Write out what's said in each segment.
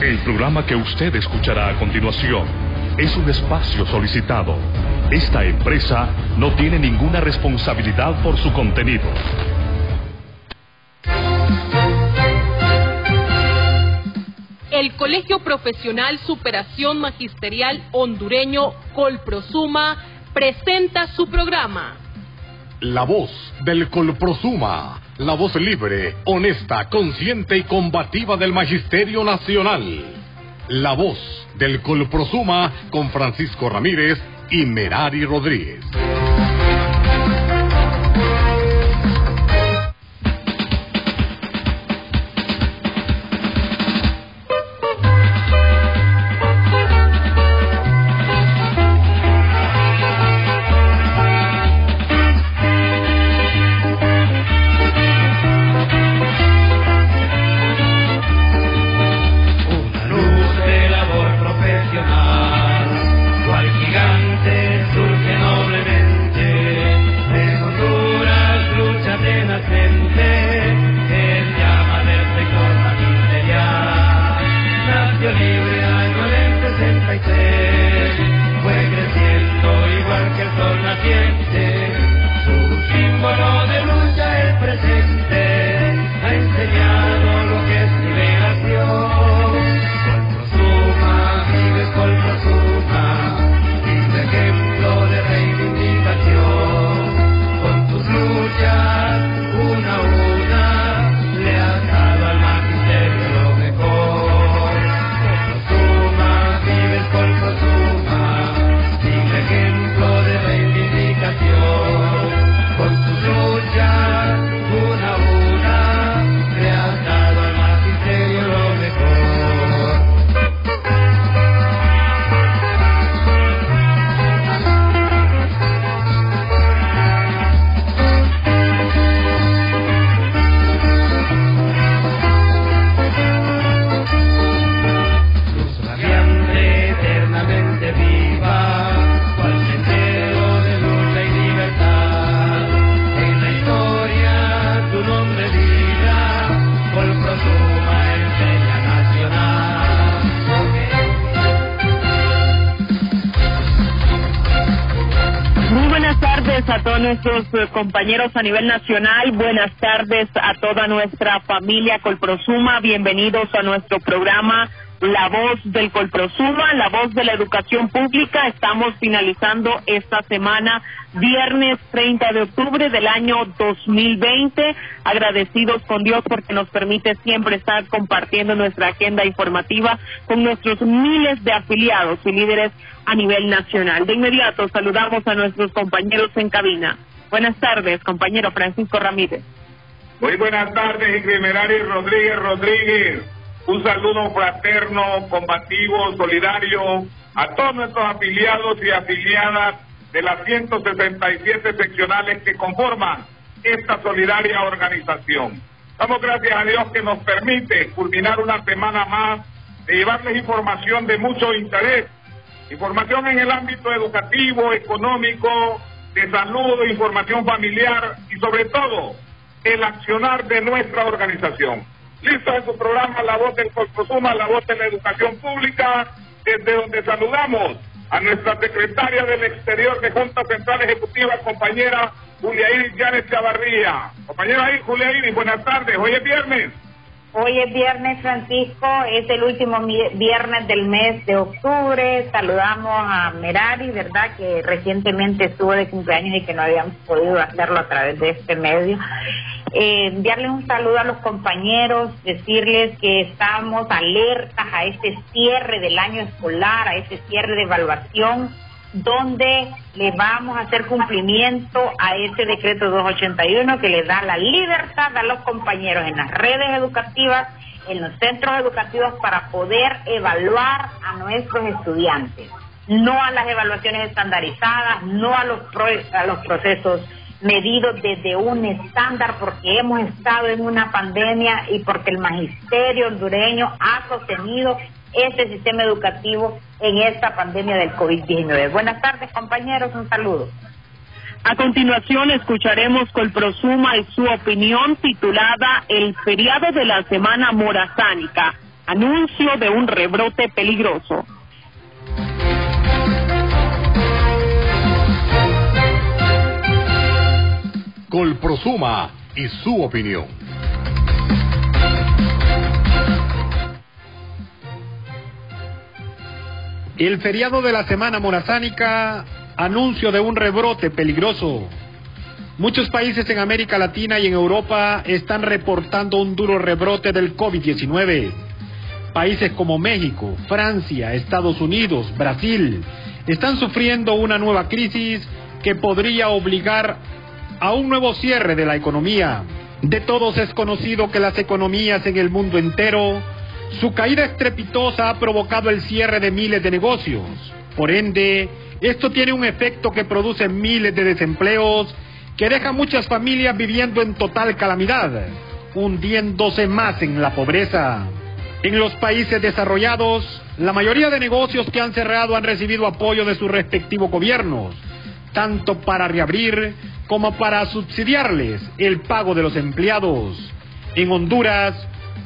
El programa que usted escuchará a continuación es un espacio solicitado. Esta empresa no tiene ninguna responsabilidad por su contenido. El Colegio Profesional Superación Magisterial Hondureño Colprosuma presenta su programa. La voz del Colprosuma, la voz libre, honesta, consciente y combativa del Magisterio Nacional. La voz del Colprosuma con Francisco Ramírez y Merari Rodríguez. Compañeros a nivel nacional, buenas tardes a toda nuestra familia Colprosuma, bienvenidos a nuestro programa La Voz del Colprosuma, La Voz de la Educación Pública. Estamos finalizando esta semana, viernes 30 de octubre del año 2020, agradecidos con Dios porque nos permite siempre estar compartiendo nuestra agenda informativa con nuestros miles de afiliados y líderes a nivel nacional. De inmediato saludamos a nuestros compañeros en cabina. Buenas tardes, compañero Francisco Ramírez. Muy buenas tardes, Ingrimerari Rodríguez Rodríguez. Un saludo fraterno, combativo, solidario a todos nuestros afiliados y afiliadas de las 167 seccionales que conforman esta solidaria organización. Damos gracias a Dios que nos permite culminar una semana más de llevarles información de mucho interés. Información en el ámbito educativo, económico, de salud, información familiar y sobre todo el accionar de nuestra organización. Listo en su programa La Voz del Colprosuma, La Voz de la Educación Pública, desde donde saludamos a nuestra secretaria del Exterior de Junta Central Ejecutiva, compañera Julia Iris Llanes Chavarría. Compañera Julia Iris, buenas tardes. Hoy es viernes. Hoy es viernes, Francisco, es el último viernes del mes de octubre. Saludamos a Merari, ¿verdad? Que recientemente estuvo de cumpleaños y que no habíamos podido hacerlo a través de este medio. Eh, enviarles un saludo a los compañeros, decirles que estamos alertas a este cierre del año escolar, a este cierre de evaluación donde le vamos a hacer cumplimiento a ese decreto 281 que le da la libertad a los compañeros en las redes educativas, en los centros educativos para poder evaluar a nuestros estudiantes, no a las evaluaciones estandarizadas, no a los, pro- a los procesos medidos desde un estándar porque hemos estado en una pandemia y porque el magisterio hondureño ha sostenido este sistema educativo en esta pandemia del COVID-19. Buenas tardes, compañeros, un saludo. A continuación escucharemos Colprosuma y su opinión titulada El feriado de la semana morazánica. Anuncio de un rebrote peligroso. Colprosuma y su opinión. El feriado de la semana morazánica, anuncio de un rebrote peligroso. Muchos países en América Latina y en Europa están reportando un duro rebrote del COVID-19. Países como México, Francia, Estados Unidos, Brasil están sufriendo una nueva crisis que podría obligar a un nuevo cierre de la economía. De todos es conocido que las economías en el mundo entero, su caída estrepitosa ha provocado el cierre de miles de negocios. Por ende, esto tiene un efecto que produce miles de desempleos que deja muchas familias viviendo en total calamidad, hundiéndose más en la pobreza. En los países desarrollados, la mayoría de negocios que han cerrado han recibido apoyo de sus respectivos gobiernos, tanto para reabrir como para subsidiarles el pago de los empleados. En Honduras,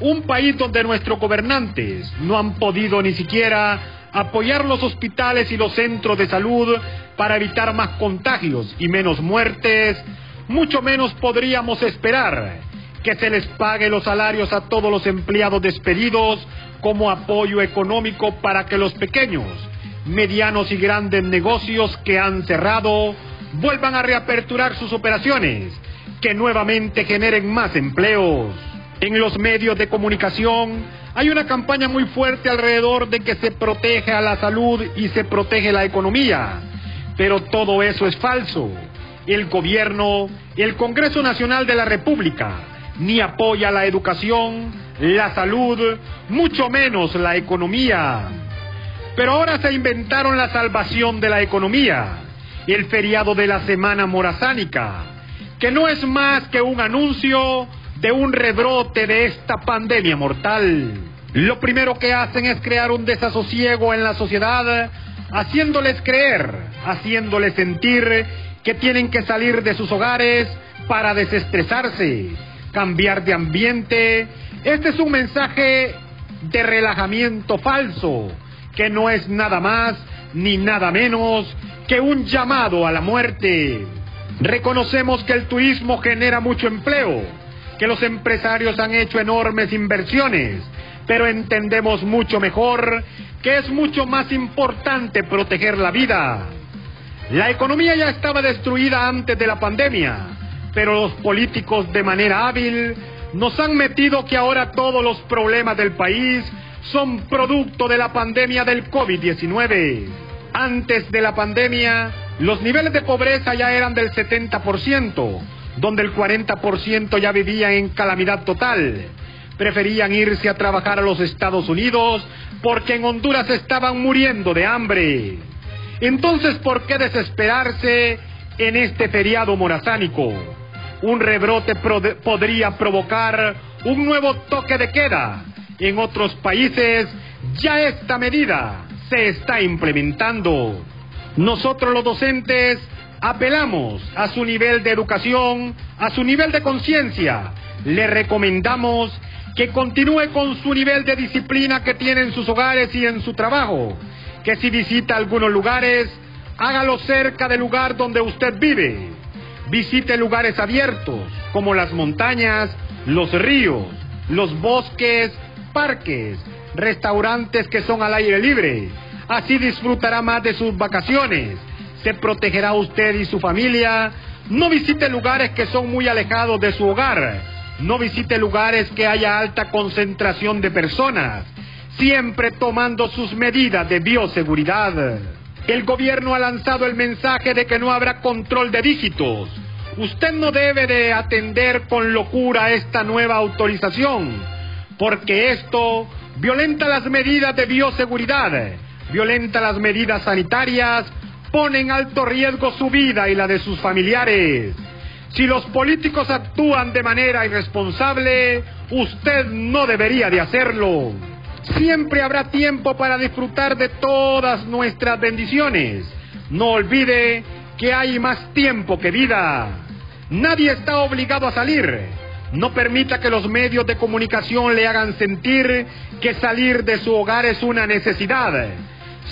un país donde nuestros gobernantes no han podido ni siquiera apoyar los hospitales y los centros de salud para evitar más contagios y menos muertes, mucho menos podríamos esperar que se les pague los salarios a todos los empleados despedidos como apoyo económico para que los pequeños, medianos y grandes negocios que han cerrado vuelvan a reaperturar sus operaciones, que nuevamente generen más empleos. En los medios de comunicación hay una campaña muy fuerte alrededor de que se protege a la salud y se protege la economía, pero todo eso es falso. El gobierno, el Congreso Nacional de la República, ni apoya la educación, la salud, mucho menos la economía. Pero ahora se inventaron la salvación de la economía el feriado de la Semana Morazánica, que no es más que un anuncio de un rebrote de esta pandemia mortal. Lo primero que hacen es crear un desasosiego en la sociedad, haciéndoles creer, haciéndoles sentir que tienen que salir de sus hogares para desestresarse, cambiar de ambiente. Este es un mensaje de relajamiento falso, que no es nada más ni nada menos que un llamado a la muerte. Reconocemos que el turismo genera mucho empleo, que los empresarios han hecho enormes inversiones, pero entendemos mucho mejor que es mucho más importante proteger la vida. La economía ya estaba destruida antes de la pandemia, pero los políticos de manera hábil nos han metido que ahora todos los problemas del país son producto de la pandemia del COVID-19. Antes de la pandemia, los niveles de pobreza ya eran del 70%, donde el 40% ya vivía en calamidad total. Preferían irse a trabajar a los Estados Unidos porque en Honduras estaban muriendo de hambre. Entonces, ¿por qué desesperarse en este feriado morazánico? Un rebrote podría provocar un nuevo toque de queda. En otros países ya esta medida se está implementando. Nosotros los docentes apelamos a su nivel de educación, a su nivel de conciencia. Le recomendamos que continúe con su nivel de disciplina que tiene en sus hogares y en su trabajo. Que si visita algunos lugares, hágalo cerca del lugar donde usted vive. Visite lugares abiertos, como las montañas, los ríos, los bosques, parques, restaurantes que son al aire libre. Así disfrutará más de sus vacaciones. Se protegerá usted y su familia. No visite lugares que son muy alejados de su hogar. No visite lugares que haya alta concentración de personas. Siempre tomando sus medidas de bioseguridad. El gobierno ha lanzado el mensaje de que no habrá control de dígitos. Usted no debe de atender con locura esta nueva autorización, porque esto violenta las medidas de bioseguridad, violenta las medidas sanitarias, pone en alto riesgo su vida y la de sus familiares. Si los políticos actúan de manera irresponsable, usted no debería de hacerlo. Siempre habrá tiempo para disfrutar de todas nuestras bendiciones. No olvide que hay más tiempo que vida. Nadie está obligado a salir. No permita que los medios de comunicación le hagan sentir que salir de su hogar es una necesidad.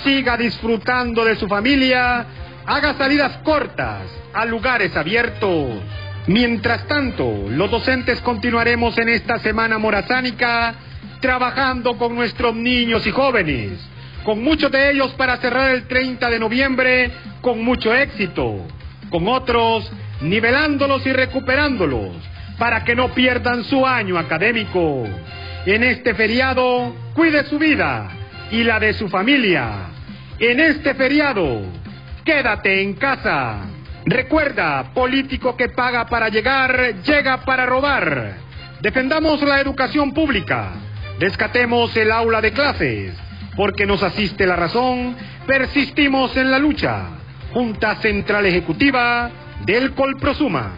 Siga disfrutando de su familia, haga salidas cortas a lugares abiertos. Mientras tanto, los docentes continuaremos en esta semana morazánica trabajando con nuestros niños y jóvenes, con muchos de ellos para cerrar el 30 de noviembre con mucho éxito, con otros nivelándolos y recuperándolos para que no pierdan su año académico. En este feriado, cuide su vida y la de su familia. En este feriado, quédate en casa. Recuerda, político que paga para llegar, llega para robar. Defendamos la educación pública. Rescatemos el aula de clases. Porque nos asiste la razón, persistimos en la lucha. Junta Central Ejecutiva del Colprosuma.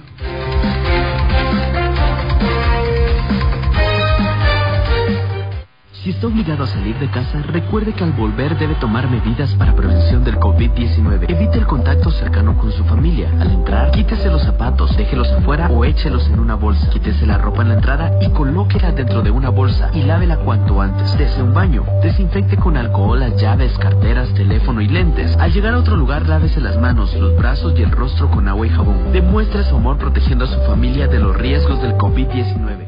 Si está obligado a salir de casa, recuerde que al volver debe tomar medidas para prevención del COVID-19. Evite el contacto cercano con su familia. Al entrar, quítese los zapatos, déjelos afuera o échelos en una bolsa. Quítese la ropa en la entrada y colóquela dentro de una bolsa y lávela cuanto antes. Dese un baño. Desinfecte con alcohol las llaves, carteras, teléfono y lentes. Al llegar a otro lugar, lávese las manos, los brazos y el rostro con agua y jabón. Demuestre su amor protegiendo a su familia de los riesgos del COVID-19.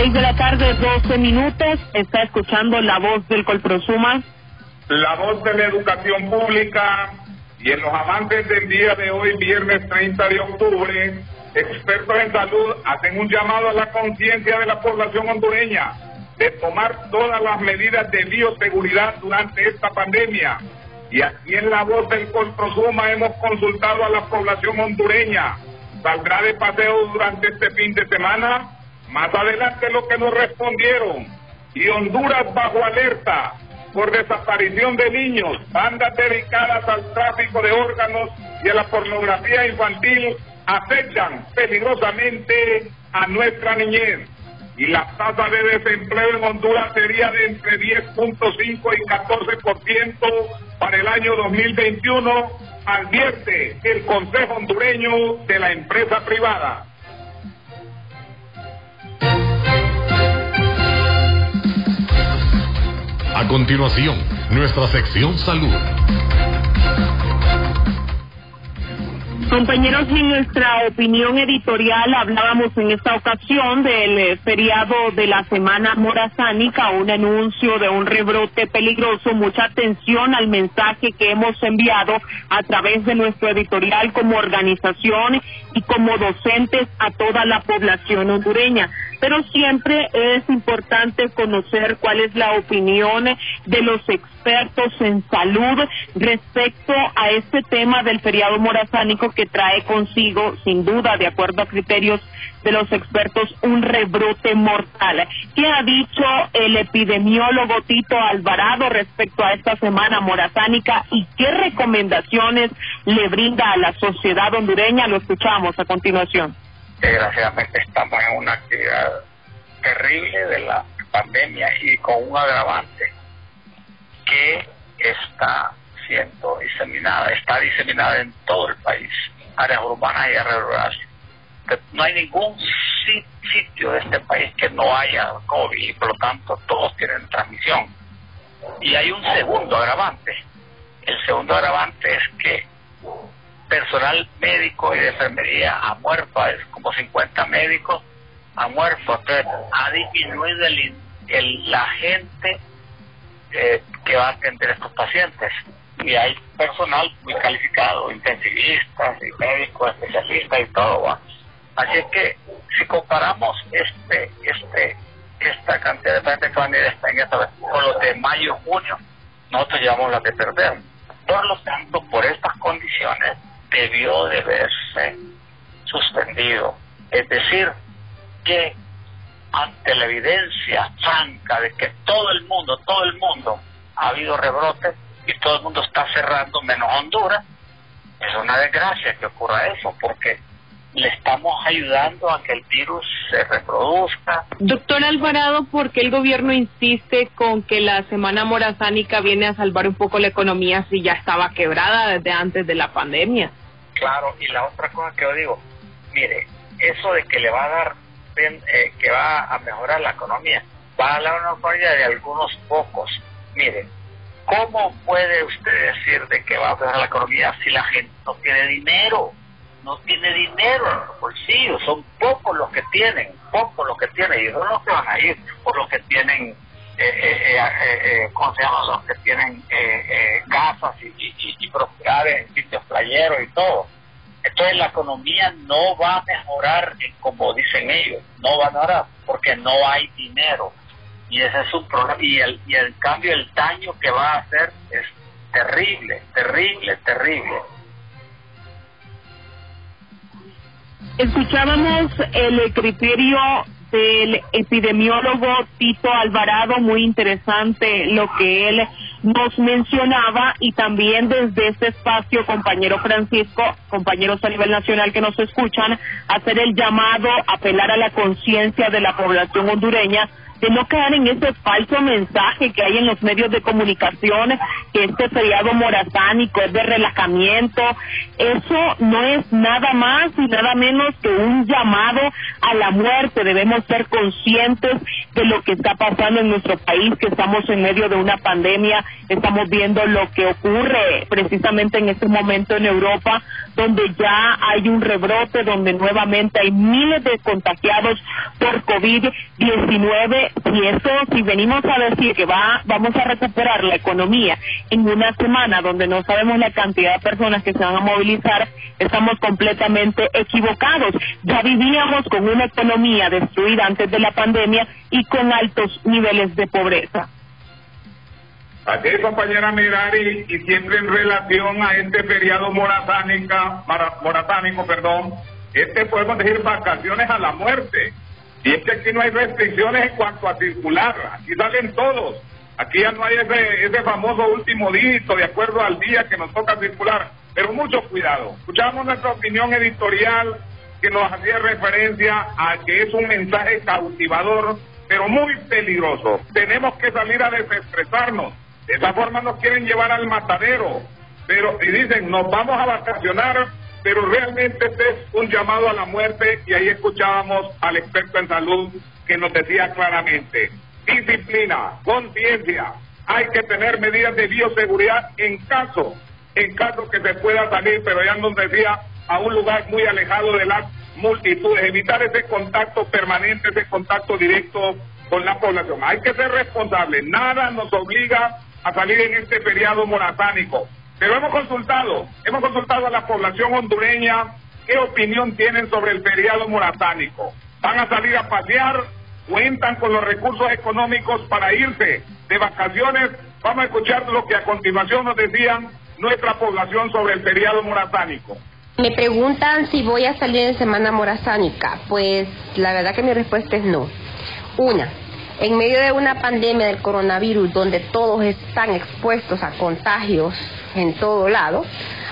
Seis de la tarde, 12 minutos. Está escuchando la voz del Colprosuma. La voz de la educación pública y en los amantes del día de hoy, viernes 30 de octubre, expertos en salud hacen un llamado a la conciencia de la población hondureña de tomar todas las medidas de bioseguridad durante esta pandemia. Y aquí en la voz del Colprosuma hemos consultado a la población hondureña. ¿Saldrá de paseo durante este fin de semana? Más adelante lo que nos respondieron. Y Honduras bajo alerta por desaparición de niños, bandas dedicadas al tráfico de órganos y a la pornografía infantil afectan peligrosamente a nuestra niñez. Y la tasa de desempleo en Honduras sería de entre 10.5 y 14% para el año 2021, advierte el Consejo Hondureño de la empresa privada. A continuación, nuestra sección salud. Compañeros, en nuestra opinión editorial hablábamos en esta ocasión del eh, feriado de la semana morazánica, un anuncio de un rebrote peligroso. Mucha atención al mensaje que hemos enviado a través de nuestro editorial como organización y como docentes a toda la población hondureña. Pero siempre es importante conocer cuál es la opinión de los expertos en salud respecto a este tema del feriado morazánico que trae consigo, sin duda, de acuerdo a criterios de los expertos, un rebrote mortal. ¿Qué ha dicho el epidemiólogo Tito Alvarado respecto a esta semana morazánica y qué recomendaciones le brinda a la sociedad hondureña? Lo escuchamos a continuación desgraciadamente estamos en una actividad terrible de la pandemia y con un agravante que está siendo diseminada, está diseminada en todo el país, áreas urbanas y áreas rurales. No hay ningún sitio de este país que no haya COVID y por lo tanto todos tienen transmisión. Y hay un segundo agravante. El segundo agravante es que personal médico y de enfermería ha muerto, es como 50 médicos han muerto, entonces ha disminuido el, la gente eh, que va a atender a estos pacientes y hay personal muy calificado, intensivistas y médicos, especialistas y todo. Así es que si comparamos este, este, esta cantidad de pacientes que van a ir este año con los de mayo junio, nosotros llevamos la de perder. Por lo tanto, por estas condiciones, debió de verse suspendido. Es decir, que ante la evidencia franca de que todo el mundo, todo el mundo ha habido rebrotes y todo el mundo está cerrando menos Honduras, es una desgracia que ocurra eso, porque le estamos ayudando a que el virus se reproduzca. Doctor Alvarado, ¿por qué el gobierno insiste con que la semana morazánica viene a salvar un poco la economía si ya estaba quebrada desde antes de la pandemia? Claro, y la otra cosa que yo digo, mire, eso de que le va a dar, eh, que va a mejorar la economía, va a dar una economía de algunos pocos. Mire, ¿cómo puede usted decir de que va a mejorar la economía si la gente no tiene dinero? No tiene dinero en los bolsillos, son pocos los que tienen, pocos los que tienen, y no los que van a ir por los que tienen, eh, eh, eh, eh ¿cómo se llama? Los que tienen casas y, y, y, propiedades en sitios playeros y todo. Entonces la economía no va a mejorar, como dicen ellos, no va a mejorar porque no hay dinero. Y ese es un problema. Y el, y el cambio, el daño que va a hacer es terrible, terrible, terrible. Escuchábamos el criterio del epidemiólogo Tito Alvarado, muy interesante lo que él nos mencionaba y también desde este espacio, compañero Francisco, compañeros a nivel nacional que nos escuchan, hacer el llamado, apelar a la conciencia de la población hondureña de no caer en ese falso mensaje que hay en los medios de comunicación, que este feriado morazánico es de relajamiento. Eso no es nada más y nada menos que un llamado a la muerte. Debemos ser conscientes de lo que está pasando en nuestro país, que estamos en medio de una pandemia, estamos viendo lo que ocurre precisamente en este momento en Europa, donde ya hay un rebrote, donde nuevamente hay miles de contagiados por COVID-19 si eso, si venimos a decir que va, vamos a recuperar la economía en una semana donde no sabemos la cantidad de personas que se van a movilizar, estamos completamente equivocados. Ya vivíamos con una economía destruida antes de la pandemia y con altos niveles de pobreza. Así es, compañera Mirari, y siempre en relación a este feriado moratánica, moratánico, perdón, este podemos decir vacaciones a la muerte y es que aquí no hay restricciones en cuanto a circular, aquí salen todos. Aquí ya no hay ese, ese famoso último dígito de acuerdo al día que nos toca circular. Pero mucho cuidado. Escuchamos nuestra opinión editorial que nos hacía referencia a que es un mensaje cautivador, pero muy peligroso. Tenemos que salir a desestresarnos. De esa forma nos quieren llevar al matadero. Pero, y dicen, nos vamos a vacacionar pero realmente este es un llamado a la muerte y ahí escuchábamos al experto en salud que nos decía claramente, disciplina, conciencia, hay que tener medidas de bioseguridad en caso, en caso que se pueda salir, pero ya nos decía, a un lugar muy alejado de las multitudes, evitar ese contacto permanente, ese contacto directo con la población. Hay que ser responsable, nada nos obliga a salir en este periodo morazánico. Pero hemos consultado, hemos consultado a la población hondureña qué opinión tienen sobre el feriado moratánico. ¿Van a salir a pasear? ¿Cuentan con los recursos económicos para irse de vacaciones? Vamos a escuchar lo que a continuación nos decían nuestra población sobre el feriado moratánico. Me preguntan si voy a salir en Semana Morazánica. Pues la verdad que mi respuesta es no. Una, en medio de una pandemia del coronavirus donde todos están expuestos a contagios en todo lado,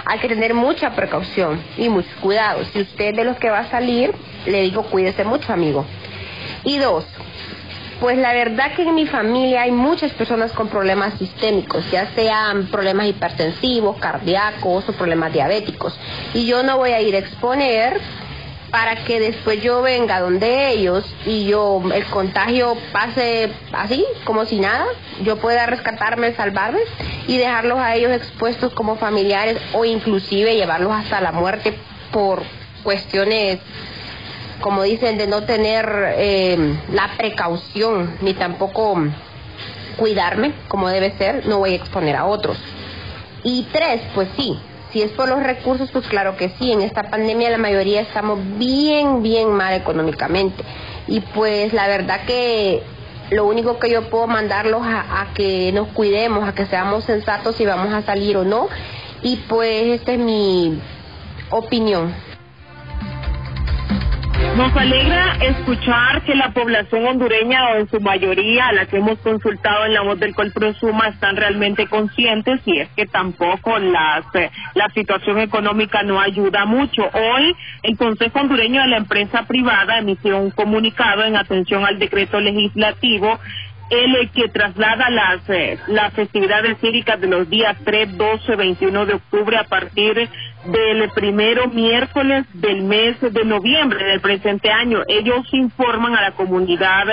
hay que tener mucha precaución y mucho cuidado. Si usted de los que va a salir, le digo cuídese mucho, amigo. Y dos, pues la verdad que en mi familia hay muchas personas con problemas sistémicos, ya sean problemas hipertensivos, cardíacos o problemas diabéticos. Y yo no voy a ir a exponer para que después yo venga donde ellos y yo el contagio pase así como si nada, yo pueda rescatarme, salvarme y dejarlos a ellos expuestos como familiares o inclusive llevarlos hasta la muerte por cuestiones como dicen de no tener eh, la precaución ni tampoco cuidarme como debe ser, no voy a exponer a otros. Y tres, pues sí, si es por los recursos, pues claro que sí. En esta pandemia la mayoría estamos bien, bien mal económicamente. Y pues la verdad que lo único que yo puedo mandarlos a, a que nos cuidemos, a que seamos sensatos si vamos a salir o no. Y pues esta es mi opinión. Nos alegra escuchar que la población hondureña, o en su mayoría, a la que hemos consultado en la voz del Colprosuma, están realmente conscientes y es que tampoco las, eh, la situación económica no ayuda mucho. Hoy, el Consejo Hondureño de la Empresa Privada emitió un comunicado en atención al decreto legislativo el que traslada las, eh, las festividades cívicas de los días 3, 12, 21 de octubre a partir del primero miércoles del mes de noviembre del presente año. Ellos informan a la comunidad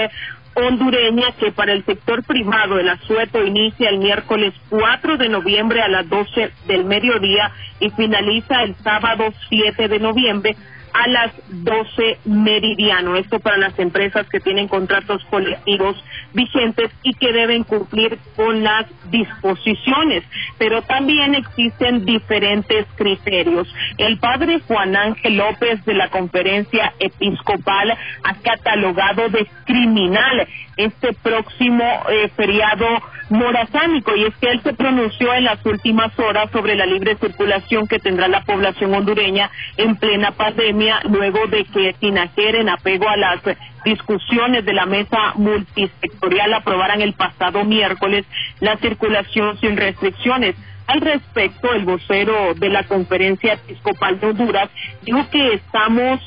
hondureña que para el sector privado el asueto inicia el miércoles 4 de noviembre a las 12 del mediodía y finaliza el sábado 7 de noviembre a las 12 meridiano. Esto para las empresas que tienen contratos colectivos vigentes y que deben cumplir con las disposiciones. Pero también existen diferentes criterios. El padre Juan Ángel López de la conferencia episcopal ha catalogado de criminal este próximo eh, feriado morazánico y es que él se pronunció en las últimas horas sobre la libre circulación que tendrá la población hondureña en plena pandemia luego de que Tinajer en apego a las discusiones de la mesa multisectorial aprobaran el pasado miércoles la circulación sin restricciones. Al respecto, el vocero de la Conferencia Episcopal de Honduras dijo que estamos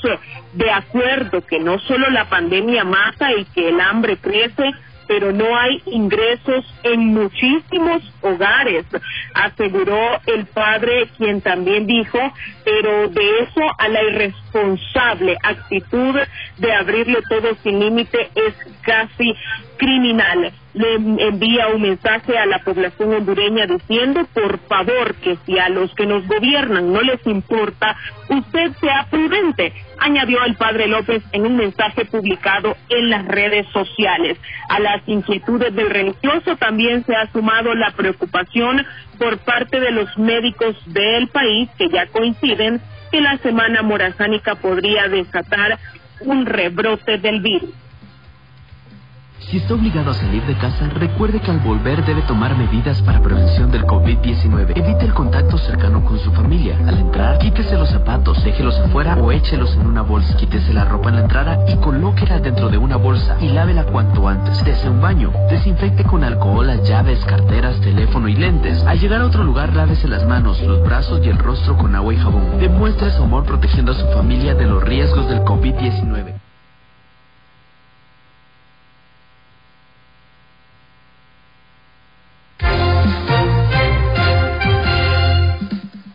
de acuerdo que no solo la pandemia mata y que el hambre crece, pero no hay ingresos en muchísimos hogares, aseguró el padre, quien también dijo, pero de eso a la irresponsable actitud de abrirlo todo sin límite es casi criminal. Le envía un mensaje a la población hondureña diciendo, por favor, que si a los que nos gobiernan no les importa, usted sea prudente, añadió el padre López en un mensaje publicado en las redes sociales. A las inquietudes del religioso también se ha sumado la preocupación por parte de los médicos del país que ya coinciden que la semana morazánica podría desatar un rebrote del virus. Si está obligado a salir de casa, recuerde que al volver debe tomar medidas para prevención del COVID-19. Evite el contacto cercano con su familia. Al entrar, quítese los zapatos, déjelos afuera o échelos en una bolsa. Quítese la ropa en la entrada y colóquela dentro de una bolsa y lávela cuanto antes. Dese un baño. Desinfecte con alcohol las llaves, carteras, teléfono y lentes. Al llegar a otro lugar, lávese las manos, los brazos y el rostro con agua y jabón. Demuestre su amor protegiendo a su familia de los riesgos del COVID-19.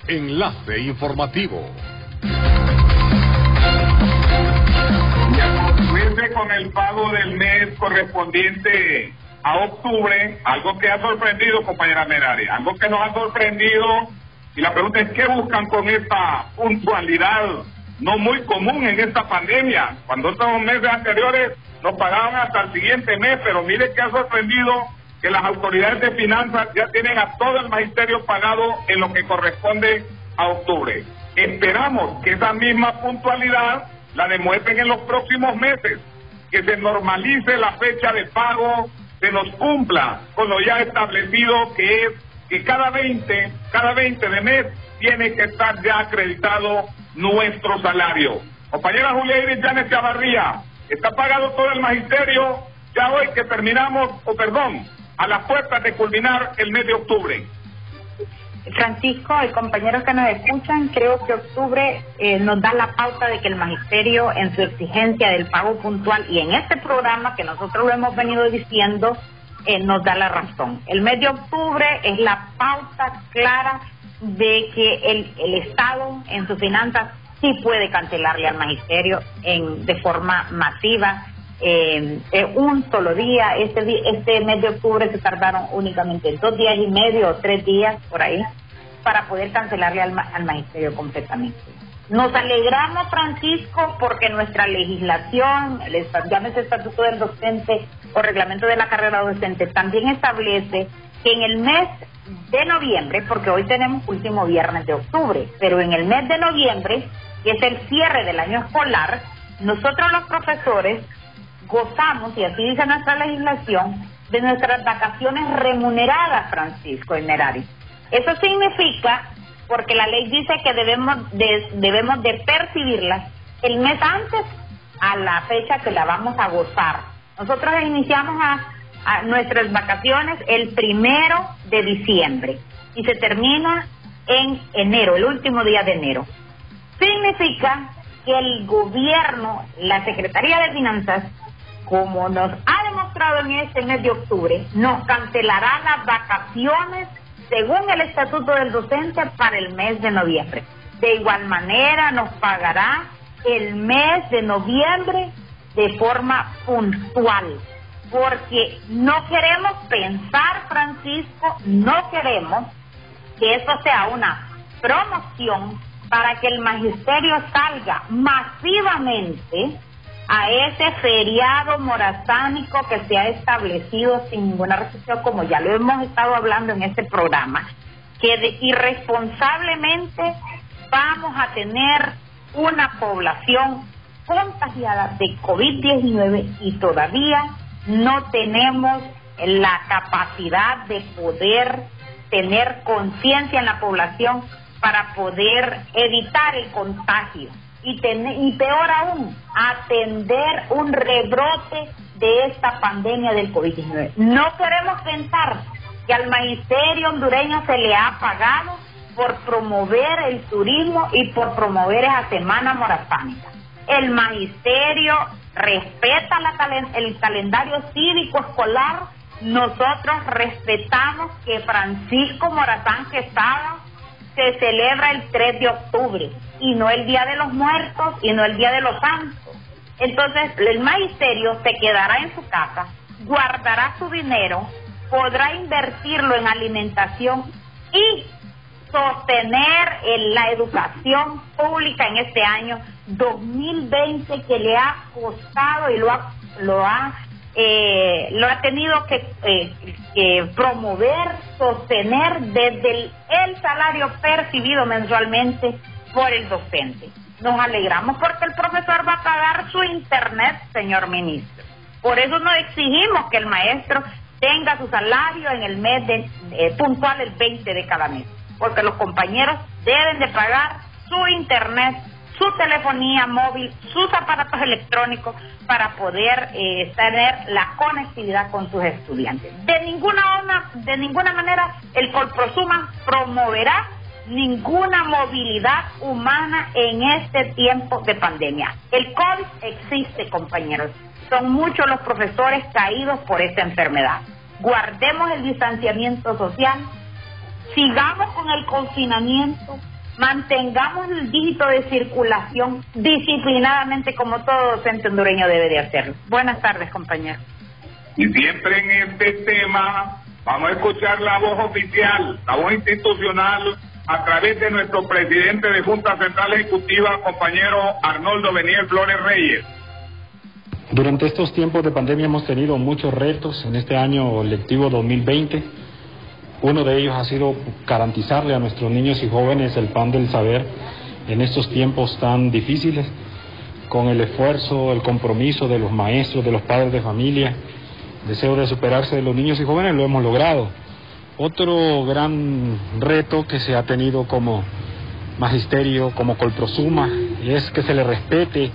Enlace informativo. Con el pago del mes correspondiente a octubre, algo que ha sorprendido, compañera Merari, algo que nos ha sorprendido. Y la pregunta es, ¿qué buscan con esta puntualidad no muy común en esta pandemia? Cuando estos meses anteriores nos pagaban hasta el siguiente mes, pero mire que ha sorprendido que las autoridades de finanzas ya tienen a todo el magisterio pagado en lo que corresponde a octubre. Esperamos que esa misma puntualidad la demuestren en los próximos meses, que se normalice la fecha de pago, se nos cumpla con lo ya establecido que es que cada 20, cada 20 de mes tiene que estar ya acreditado nuestro salario. Compañera Julia Iris Janes Chavarría, está pagado todo el magisterio ya hoy que terminamos, o perdón, a las puertas de culminar el mes de octubre. Francisco y compañeros que nos escuchan, creo que octubre eh, nos da la pauta de que el magisterio en su exigencia del pago puntual y en este programa que nosotros lo hemos venido diciendo, eh, nos da la razón. El mes de octubre es la pauta clara de que el, el Estado en sus finanzas sí puede cancelarle al magisterio en, de forma masiva eh, un solo día. Este, este mes de octubre se tardaron únicamente dos días y medio o tres días por ahí para poder cancelarle al, al magisterio completamente. Nos alegramos, Francisco, porque nuestra legislación, el, llámese Estatuto del Docente o Reglamento de la Carrera Docente, también establece que en el mes de noviembre, porque hoy tenemos último viernes de octubre, pero en el mes de noviembre, que es el cierre del año escolar, nosotros los profesores gozamos, y así dice nuestra legislación, de nuestras vacaciones remuneradas, Francisco y Merari. Eso significa, porque la ley dice que debemos de, debemos de percibirlas el mes antes a la fecha que la vamos a gozar. Nosotros iniciamos a, nuestras vacaciones el primero de diciembre y se termina en enero, el último día de enero. Significa que el gobierno, la Secretaría de Finanzas, como nos ha demostrado en este mes de octubre, nos cancelará las vacaciones según el estatuto del docente para el mes de noviembre. De igual manera nos pagará el mes de noviembre de forma puntual, porque no queremos pensar, Francisco, no queremos que esto sea una promoción para que el magisterio salga masivamente a ese feriado morazánico que se ha establecido sin ninguna restricción, como ya lo hemos estado hablando en este programa, que irresponsablemente vamos a tener una población contagiada de COVID-19 y todavía no tenemos la capacidad de poder tener conciencia en la población para poder evitar el contagio y, y peor aún, atender un rebrote de esta pandemia del COVID-19. No queremos pensar que al magisterio hondureño se le ha pagado por promover el turismo y por promover esa semana morazánica. El magisterio respeta el calendario cívico escolar. Nosotros respetamos que Francisco Morazán Quesada se celebra el 3 de octubre y no el Día de los Muertos y no el Día de los Santos. Entonces el magisterio se quedará en su casa, guardará su dinero, podrá invertirlo en alimentación y sostener la educación pública en este año 2020 que le ha costado y lo ha, lo ha eh, lo ha tenido eh, que, promover, sostener desde el, salario percibido mensualmente por el docente. Nos alegramos porque el profesor va a pagar su internet, señor ministro. Por eso no exigimos que el maestro tenga su salario en el mes de, eh, puntual el 20 de cada mes, porque los compañeros deben de pagar su internet su telefonía móvil, sus aparatos electrónicos para poder eh, tener la conectividad con sus estudiantes. De ninguna, de ninguna manera el Colprosuma promoverá ninguna movilidad humana en este tiempo de pandemia. El COVID existe, compañeros. Son muchos los profesores caídos por esta enfermedad. Guardemos el distanciamiento social, sigamos con el confinamiento, mantengamos el dígito de circulación disciplinadamente como todo docente hondureño debe de hacerlo. Buenas tardes, compañeros. Y siempre en este tema vamos a escuchar la voz oficial, la voz institucional a través de nuestro presidente de Junta Central Ejecutiva, compañero Arnoldo Beniel Flores Reyes. Durante estos tiempos de pandemia hemos tenido muchos retos en este año lectivo 2020 uno de ellos ha sido garantizarle a nuestros niños y jóvenes el pan del saber en estos tiempos tan difíciles, con el esfuerzo, el compromiso de los maestros, de los padres de familia, deseo de superarse de los niños y jóvenes, lo hemos logrado. Otro gran reto que se ha tenido como magisterio, como Colprosuma, es que se le respete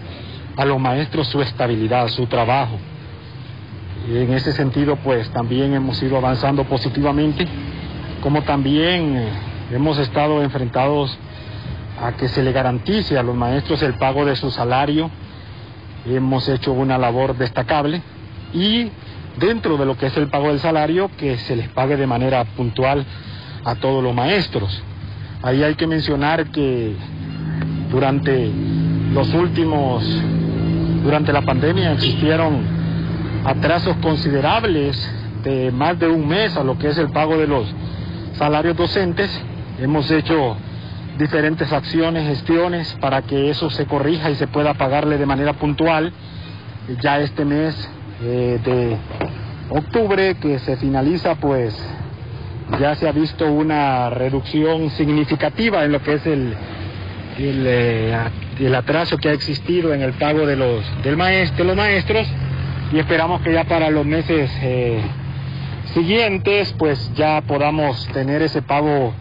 a los maestros su estabilidad, su trabajo. Y en ese sentido, pues también hemos ido avanzando positivamente como también eh, hemos estado enfrentados a que se le garantice a los maestros el pago de su salario. Hemos hecho una labor destacable y dentro de lo que es el pago del salario, que se les pague de manera puntual a todos los maestros. Ahí hay que mencionar que durante los últimos, durante la pandemia existieron atrasos considerables de más de un mes a lo que es el pago de los salarios docentes. Hemos hecho diferentes acciones, gestiones para que eso se corrija y se pueda pagarle de manera puntual. Ya este mes de octubre que se finaliza, pues ya se ha visto una reducción significativa en lo que es el, el, eh, atraso que ha existido en el pago de los, del maestro, de los maestros. Y esperamos que ya para los meses eh, siguientes, pues ya podamos tener ese pago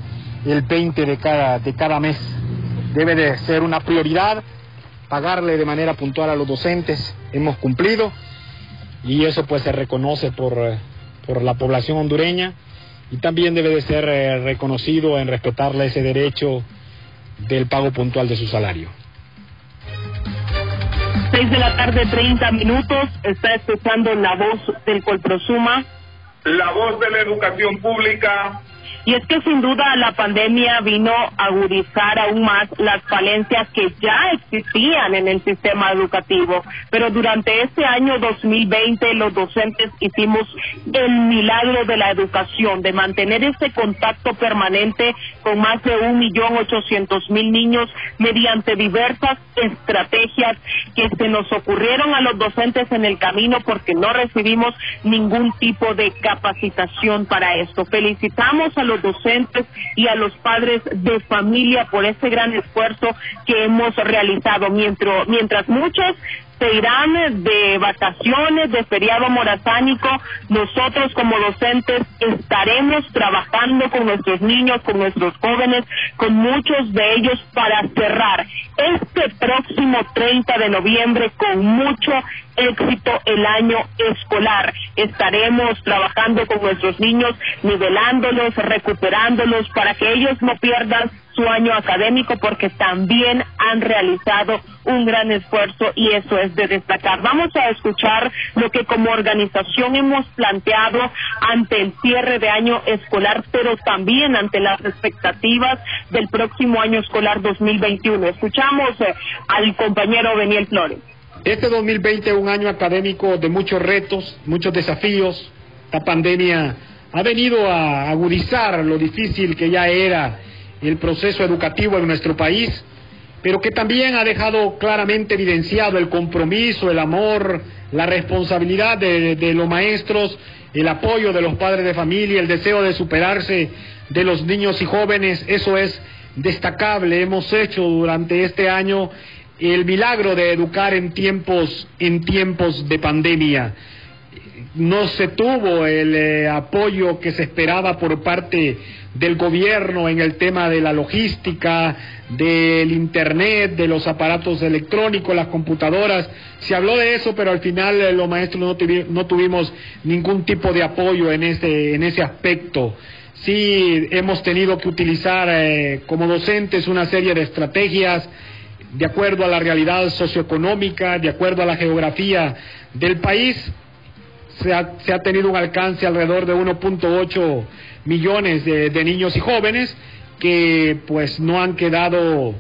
el 20 de cada, de cada mes. Debe de ser una prioridad pagarle de manera puntual a los docentes, hemos cumplido y eso pues se reconoce por, eh, por la población hondureña y también debe de ser eh, reconocido en respetarle ese derecho del pago puntual de su salario. 6 de la tarde, 30 minutos. Está escuchando la voz del Colprosuma. La voz de la educación pública y es que sin duda la pandemia vino a agudizar aún más las falencias que ya existían en el sistema educativo. Pero durante este año 2020 los docentes hicimos el milagro de la educación, de mantener ese contacto permanente con más de un millón ochocientos mil niños mediante diversas estrategias que se nos ocurrieron a los docentes en el camino porque no recibimos ningún tipo de capacitación para esto. Felicitamos a los docentes y a los padres de familia por ese gran esfuerzo que hemos realizado. Mientras, mientras muchos se irán de vacaciones, de feriado morazánico, nosotros como docentes estaremos trabajando con nuestros niños, con nuestros jóvenes, con muchos de ellos para cerrar este próximo 30 de noviembre con mucho éxito el año escolar. Estaremos trabajando con nuestros niños, nivelándolos, recuperándolos para que ellos no pierdan su año académico porque también han realizado un gran esfuerzo y eso es de destacar. Vamos a escuchar lo que como organización hemos planteado ante el cierre de año escolar, pero también ante las expectativas del próximo año escolar 2021. Escuchamos eh, al compañero Beniel Flores. Este 2020 es un año académico de muchos retos, muchos desafíos. La pandemia ha venido a agudizar lo difícil que ya era el proceso educativo en nuestro país, pero que también ha dejado claramente evidenciado el compromiso, el amor, la responsabilidad de, de los maestros, el apoyo de los padres de familia, el deseo de superarse de los niños y jóvenes. Eso es destacable. Hemos hecho durante este año el milagro de educar en tiempos, en tiempos de pandemia. No se tuvo el eh, apoyo que se esperaba por parte del gobierno en el tema de la logística, del Internet, de los aparatos electrónicos, las computadoras. Se habló de eso, pero al final eh, los maestros no, tuvimos ningún tipo de apoyo en ese, en ese aspecto. Sí hemos tenido que utilizar eh, como docentes una serie de estrategias de acuerdo a la realidad socioeconómica, de acuerdo a la geografía del país, se ha, tenido un alcance alrededor de 1.8 millones de, niños y jóvenes que pues no han quedado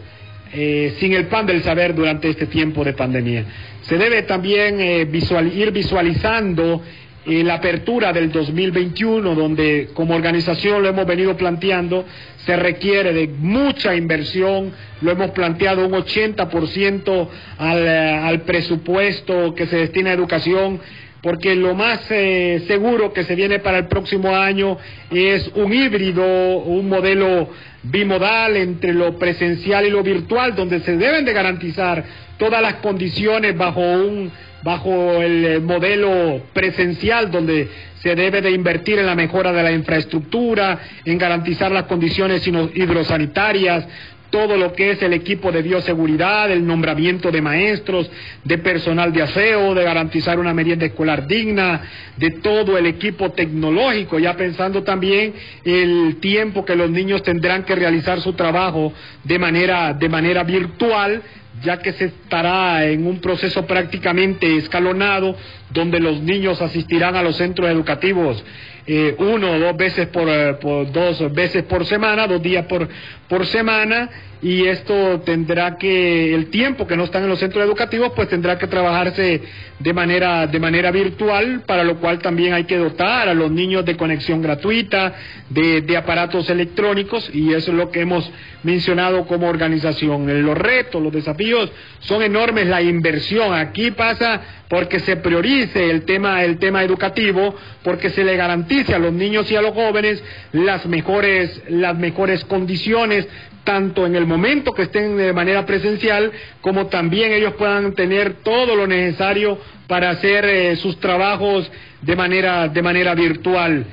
eh, sin el pan del saber durante este tiempo de pandemia. Se debe también eh, ir visualizando eh, la apertura del 2021, donde como organización lo hemos venido planteando, se requiere de mucha inversión, lo hemos planteado un 80% al, eh, al presupuesto que se destina a educación, porque lo más eh, seguro que se viene para el próximo año es un híbrido, un modelo bimodal entre lo presencial y lo virtual, donde se deben de garantizar todas las condiciones bajo un bajo el eh, modelo presencial donde se debe de invertir en la mejora de la infraestructura, en garantizar las condiciones hidrosanitarias, todo lo que es el equipo de bioseguridad, el nombramiento de maestros, de personal de aseo, de garantizar una merienda escolar digna, de todo el equipo tecnológico, ya pensando también el tiempo que los niños tendrán que realizar su trabajo de manera, de manera virtual, ya que se estará en un proceso prácticamente escalonado, donde los niños asistirán a los centros educativos eh, uno o dos veces por, eh, por, dos veces por semana, dos días por, por semana, y esto tendrá que, el tiempo que no están en los centros educativos, pues tendrá que trabajarse de manera, de manera virtual, para lo cual también hay que dotar a los niños de conexión gratuita, de, aparatos electrónicos, y eso es lo que hemos mencionado como organización. Los retos, los desafíos son enormes, la inversión aquí pasa porque se priorice el tema, el tema educativo, porque se le garantice a los niños y a los jóvenes las mejores, las mejores condiciones tanto en el momento que estén de manera presencial, como también ellos puedan tener todo lo necesario para hacer eh, sus trabajos de manera, de manera virtual.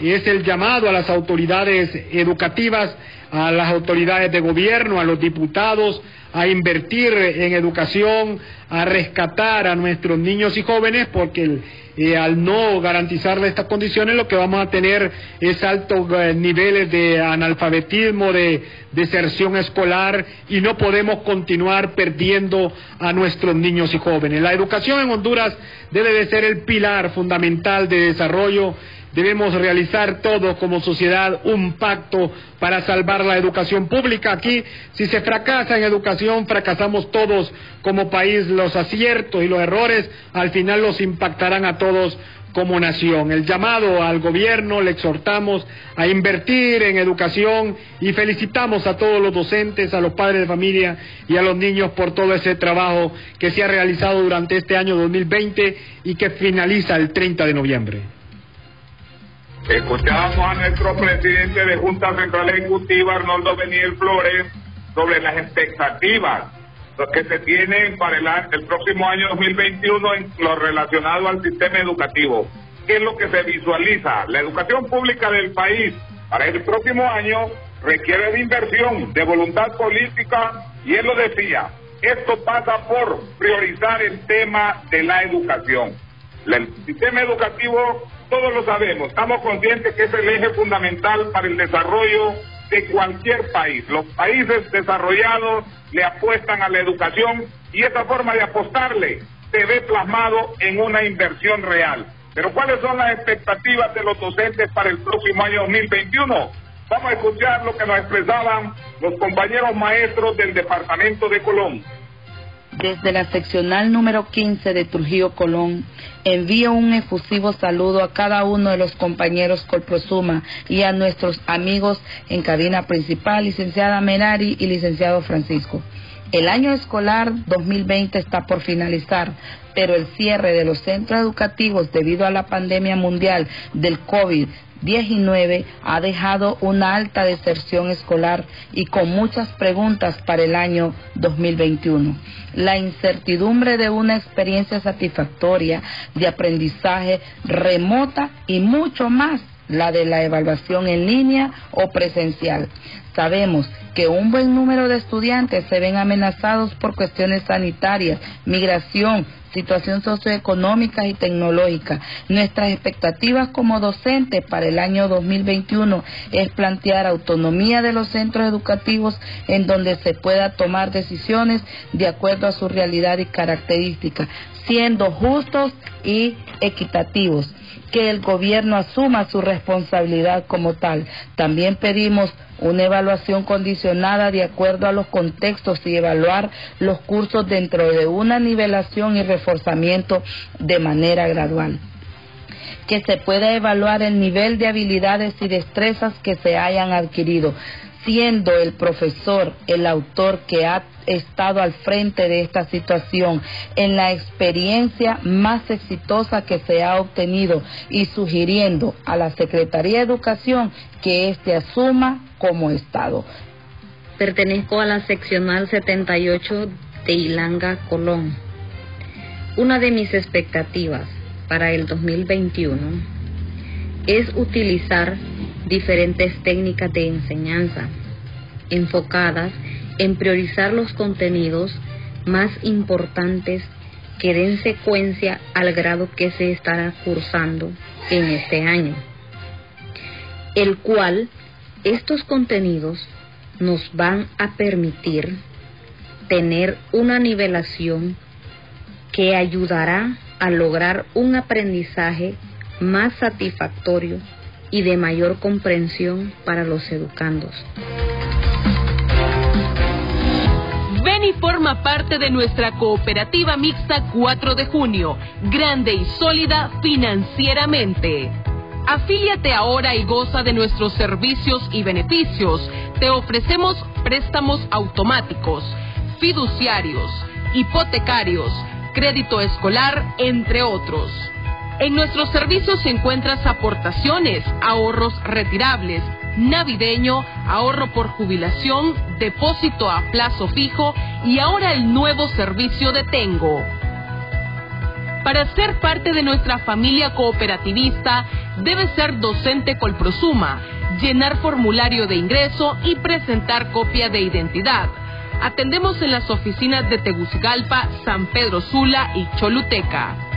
Es el llamado a las autoridades educativas a las autoridades de gobierno, a los diputados, a invertir en educación, a rescatar a nuestros niños y jóvenes, porque al no garantizarle estas condiciones lo que vamos a tener es altos eh, niveles de analfabetismo, de deserción escolar y no podemos continuar perdiendo a nuestros niños y jóvenes. La educación en Honduras debe de ser el pilar fundamental de desarrollo Debemos realizar todos como sociedad un pacto para salvar la educación pública. Aquí, si se fracasa en educación, fracasamos todos como país. Los aciertos y los errores al final los impactarán a todos como nación. El llamado al gobierno le exhortamos a invertir en educación y felicitamos a todos los docentes, a los padres de familia y a los niños por todo ese trabajo que se ha realizado durante este año 2020 y que finaliza el 30 de noviembre. Escuchamos a nuestro presidente de Junta Central Ejecutiva, Arnoldo Beniel Flores, sobre las expectativas que se tienen para el, el próximo año 2021 en lo relacionado al sistema educativo. ¿Qué es lo que se visualiza? La educación pública del país para el próximo año requiere de inversión, de voluntad política, y él lo decía, esto pasa por priorizar el tema de la educación. El sistema educativo todos lo sabemos, estamos conscientes que es el eje fundamental para el desarrollo de cualquier país. Los países desarrollados le apuestan a la educación y esa forma de apostarle se ve plasmado en una inversión real. Pero ¿cuáles son las expectativas de los docentes para el próximo año 2021? Vamos a escuchar lo que nos expresaban los compañeros maestros del departamento de Colón desde la seccional número 15 de Trujillo Colón, envío un efusivo saludo a cada uno de los compañeros Colprosuma y a nuestros amigos en cabina principal, licenciada Menari y licenciado Francisco. El año escolar 2020 está por finalizar, pero el cierre de los centros educativos debido a la pandemia mundial del COVID 19 ha dejado una alta deserción escolar y con muchas preguntas para el año 2021. La incertidumbre de una experiencia satisfactoria de aprendizaje remota y mucho más la de la evaluación en línea o presencial. Sabemos que un buen número de estudiantes se ven amenazados por cuestiones sanitarias, migración, situación socioeconómica y tecnológica. Nuestras expectativas como docentes para el año 2021 es plantear autonomía de los centros educativos en donde se pueda tomar decisiones de acuerdo a su realidad y características, siendo justos y equitativos que el gobierno asuma su responsabilidad como tal. También pedimos una evaluación condicionada de acuerdo a los contextos y evaluar los cursos dentro de una nivelación y reforzamiento de manera gradual que se pueda evaluar el nivel de habilidades y destrezas que se hayan adquirido siendo el profesor el autor que ha estado al frente de esta situación en la experiencia más exitosa que se ha obtenido y sugiriendo a la Secretaría de Educación que éste asuma como Estado. Pertenezco a la seccional 78 de Ilanga, Colón. Una de mis expectativas para el 2021 es utilizar diferentes técnicas de enseñanza enfocadas en priorizar los contenidos más importantes que den secuencia al grado que se estará cursando en este año, el cual estos contenidos nos van a permitir tener una nivelación que ayudará a lograr un aprendizaje más satisfactorio y de mayor comprensión para los educandos. Ven y forma parte de nuestra cooperativa mixta 4 de junio, grande y sólida financieramente. Afíliate ahora y goza de nuestros servicios y beneficios. Te ofrecemos préstamos automáticos, fiduciarios, hipotecarios, crédito escolar, entre otros. En nuestros servicios se encuentras aportaciones, ahorros retirables, navideño, ahorro por jubilación, depósito a plazo fijo y ahora el nuevo servicio de Tengo. Para ser parte de nuestra familia cooperativista, debe ser docente Colprosuma llenar formulario de ingreso y presentar copia de identidad. Atendemos en las oficinas de Tegucigalpa, San Pedro Sula y Choluteca.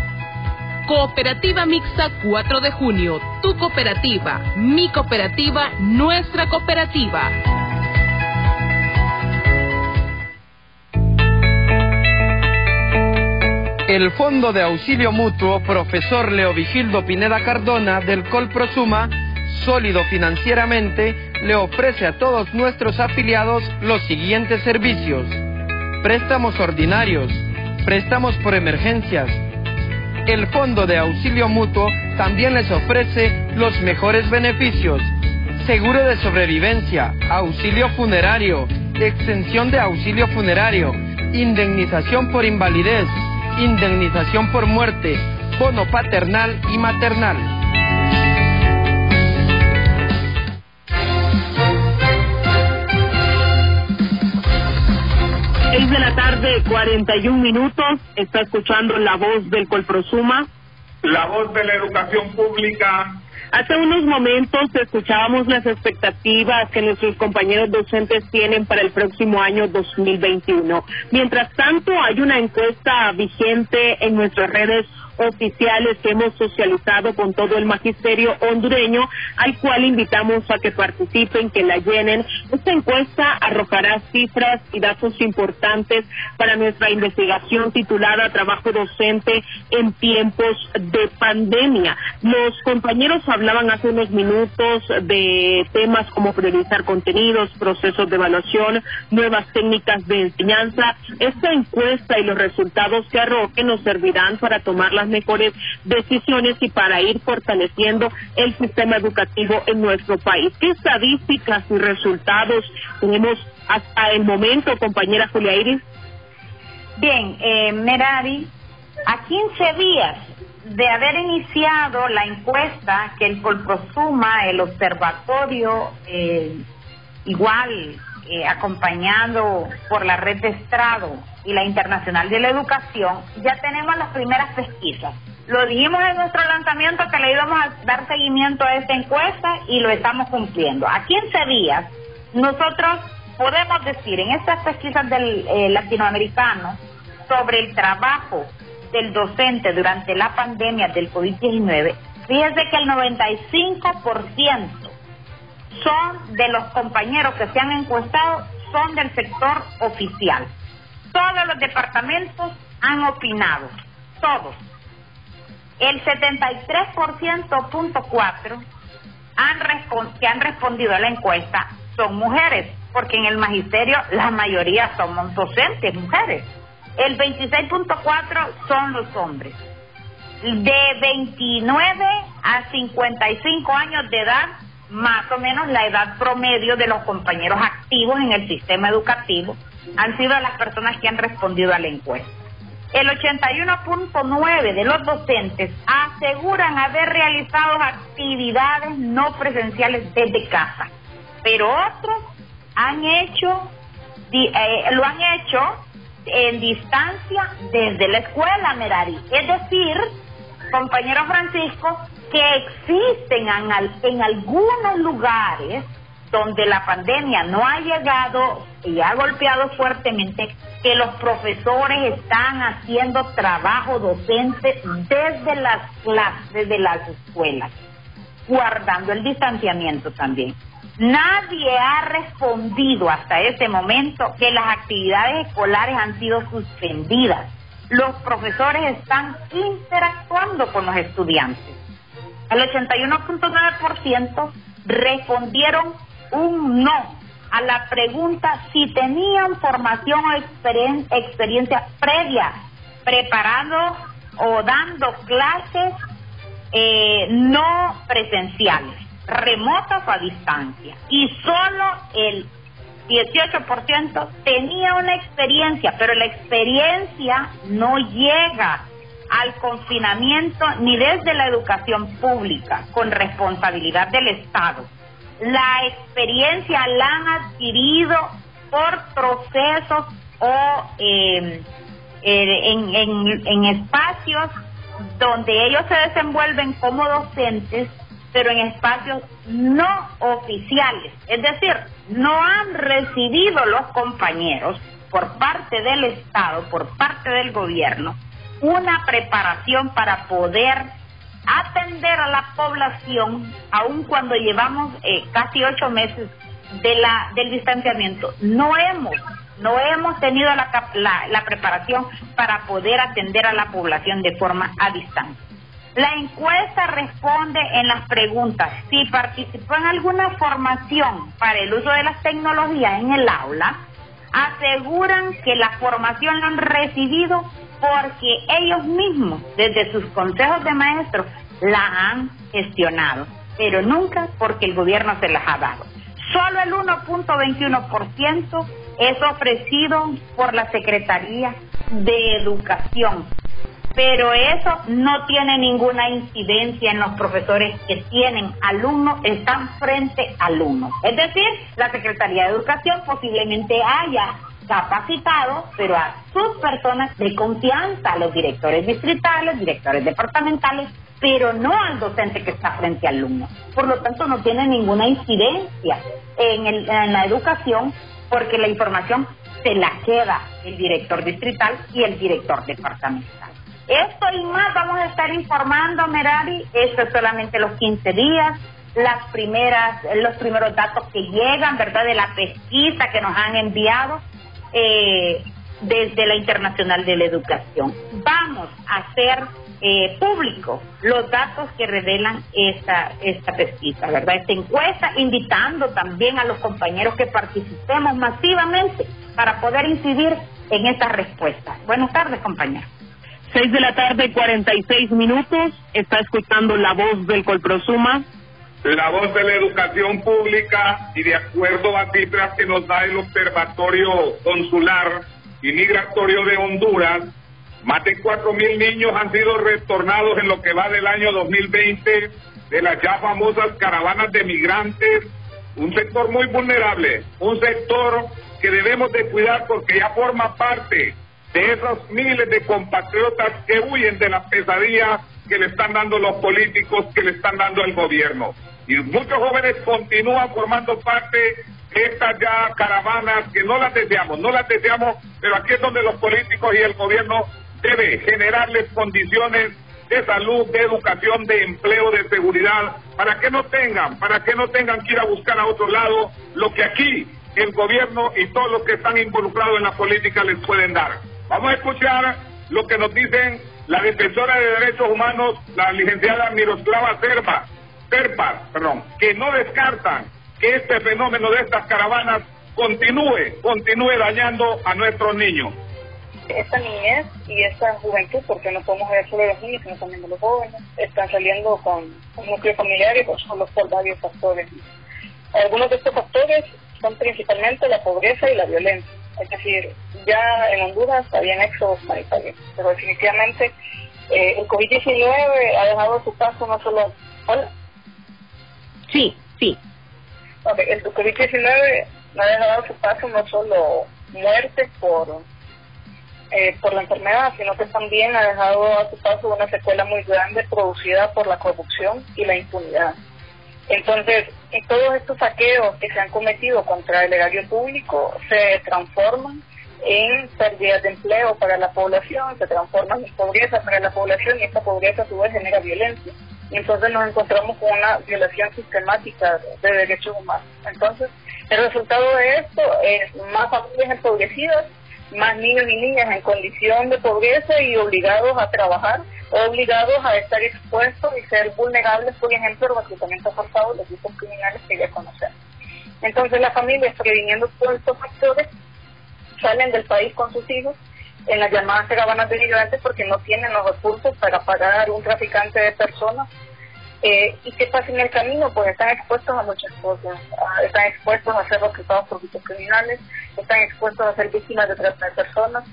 Cooperativa Mixta 4 de junio. Tu cooperativa, mi cooperativa, nuestra cooperativa. El Fondo de Auxilio Mutuo Profesor Leovigildo Pineda Cardona del Colprosuma, sólido financieramente, le ofrece a todos nuestros afiliados los siguientes servicios. Préstamos ordinarios, préstamos por emergencias. El Fondo de Auxilio Mutuo también les ofrece los mejores beneficios. Seguro de sobrevivencia, auxilio funerario, extensión de auxilio funerario, indemnización por invalidez, indemnización por muerte, bono paternal y maternal. Seis de la tarde, 41 minutos. Está escuchando la voz del Colprosuma. La voz de la educación pública. Hace unos momentos escuchábamos las expectativas que nuestros compañeros docentes tienen para el próximo año 2021. Mientras tanto, hay una encuesta vigente en nuestras redes oficiales que hemos socializado con todo el magisterio hondureño, al cual invitamos a que participen, que la llenen. Esta encuesta arrojará cifras y datos importantes para nuestra investigación titulada Trabajo docente en tiempos de pandemia. Los compañeros hablaban hace unos minutos de temas como priorizar contenidos, procesos de evaluación, nuevas técnicas de enseñanza. Esta encuesta y los resultados que arrojen nos servirán para tomar las mejores decisiones y para ir fortaleciendo el sistema educativo en nuestro país. ¿Qué estadísticas y resultados tenemos hasta el momento, compañera Julia Iris? Bien, eh, Merari, a 15 días de haber iniciado la encuesta que el Colprosuma, el observatorio, eh, igual eh, acompañado por la red de Estrado y la Internacional de la Educación, ya tenemos las primeras pesquisas. Lo dijimos en nuestro lanzamiento que le íbamos a dar seguimiento a esta encuesta y lo estamos cumpliendo. A 15 días, nosotros podemos decir en estas pesquisas del eh, latinoamericano sobre el trabajo del docente durante la pandemia del COVID-19, fíjese que el 95% son de los compañeros que se han encuestado, son del sector oficial. Todos los departamentos han opinado, todos. El 73.4 han que han respondido a la encuesta son mujeres, porque en el magisterio la mayoría somos docentes, mujeres. El 26.4 son los hombres. De 29 a 55 años de edad, más o menos la edad promedio de los compañeros activos en el sistema educativo, han sido las personas que han respondido a la encuesta. El 81.9 de los docentes aseguran haber realizado actividades no presenciales desde casa, pero otros han hecho, eh, lo han hecho en distancia desde la escuela, Merari. Es decir, compañero Francisco, que existen en, algunos lugares donde la pandemia no ha llegado y ha golpeado fuertemente, que los profesores están haciendo trabajo docente desde las clases, desde las escuelas, guardando el distanciamiento también. Nadie ha respondido hasta este momento que las actividades escolares han sido suspendidas. Los profesores están interactuando con los estudiantes. El 81.9% respondieron un no a la pregunta si tenían formación o experiencia previa preparando o dando clases eh, no presenciales remotas o a distancia. Y solo el 18% tenía una experiencia, pero la experiencia no llega al confinamiento ni desde la educación pública, con responsabilidad del Estado. La experiencia la han adquirido por procesos o eh, en espacios donde ellos se desenvuelven como docentes pero en espacios no oficiales. Es decir, no han recibido los compañeros por parte del Estado, por parte del gobierno, una preparación para poder atender a la población, aun cuando llevamos eh, casi ocho meses de la, del distanciamiento. No hemos, no hemos tenido la, la, la preparación para poder atender a la población de forma a distancia. La encuesta responde en las preguntas si participó en alguna formación para el uso de las tecnologías en el aula, aseguran que la formación la han recibido porque ellos mismos, desde sus consejos de maestros, la han gestionado, pero nunca porque el gobierno se las ha dado. Solo el 1.21% es ofrecido por la Secretaría de Educación pero eso no tiene ninguna incidencia en los profesores que tienen alumnos, están frente a alumnos. Es decir, la Secretaría de Educación posiblemente haya capacitado, pero a sus personas de confianza, a los directores distritales, directores departamentales, pero no al docente que está frente al alumno. Por lo tanto, no tiene ninguna incidencia en, en la educación porque la información se la queda el director distrital y el director departamental. Esto y más vamos a estar informando, Merari. Esto es solamente los 15 días, las primeras, los primeros datos que llegan, ¿verdad? De la pesquisa que nos han enviado eh, desde la Internacional de la Educación. Vamos a hacer eh, público los datos que revelan esta, esta pesquisa, ¿verdad? Esta encuesta, invitando también a los compañeros que participemos masivamente para poder incidir en estas respuestas. Buenas tardes, compañeros. Seis de la tarde, 46 minutos. Está escuchando la voz del Colprosuma. La voz de la educación pública y de acuerdo a cifras que nos da el Observatorio Consular y Migratorio de Honduras, más de cuatro mil niños han sido retornados en lo que va del año 2020 de las ya famosas caravanas de migrantes, un sector muy vulnerable, un sector que debemos de cuidar porque ya forma parte de esos miles de compatriotas que huyen de las pesadillas que le están dando los políticos, que le están dando el gobierno. Y muchos jóvenes continúan formando parte de estas ya caravanas que no las deseamos, no las deseamos, pero aquí es donde los políticos y el gobierno debe generarles condiciones de salud, de educación, de empleo, de seguridad, para que no tengan, para que no tengan que ir a buscar a otro lado lo que aquí el gobierno y todos los que están involucrados en la política les pueden dar. Vamos a escuchar lo que nos dicen la defensora de derechos humanos, la licenciada Miroslava Serpa, Perdón, que no descartan que este fenómeno de estas caravanas continúe, continúe dañando a nuestros niños. Esta niñez y esta juventud, porque no podemos ver solo los niños, sino también los jóvenes, están saliendo con un núcleo familiar y por varios factores. Algunos de estos factores son principalmente la pobreza y la violencia es decir, ya en Honduras habían éxodos humanitarios, pero definitivamente eh, el COVID-19 ha dejado su paso no solo... ¿Hola? Sí, sí. Okay, el COVID-19 ha dejado su paso no solo muerte por, eh, por la enfermedad, sino que también ha dejado a su paso una secuela muy grande producida por la corrupción y la impunidad. Entonces, todos estos saqueos que se han cometido contra el erario público se transforman en pérdidas de empleo para la población, se transforman en pobreza para la población y esta pobreza a su vez genera violencia. Entonces nos encontramos con una violación sistemática de derechos humanos. Entonces, el resultado de esto es más familias empobrecidas, más niños y niñas en condición de pobreza y obligados a trabajar obligados a estar expuestos y ser vulnerables, por ejemplo, al reclutamiento forzado de grupos criminales que ya conocemos. Entonces las familias, previniendo todos estos factores, salen del país con sus hijos en las llamadas caravanas de migrantes porque no tienen los recursos para pagar un traficante de personas. Eh, ¿Y qué pasa en el camino? Pues están expuestos a muchas cosas. Ah, están expuestos a ser reclutados por grupos criminales, están expuestos a ser víctimas de trata de personas,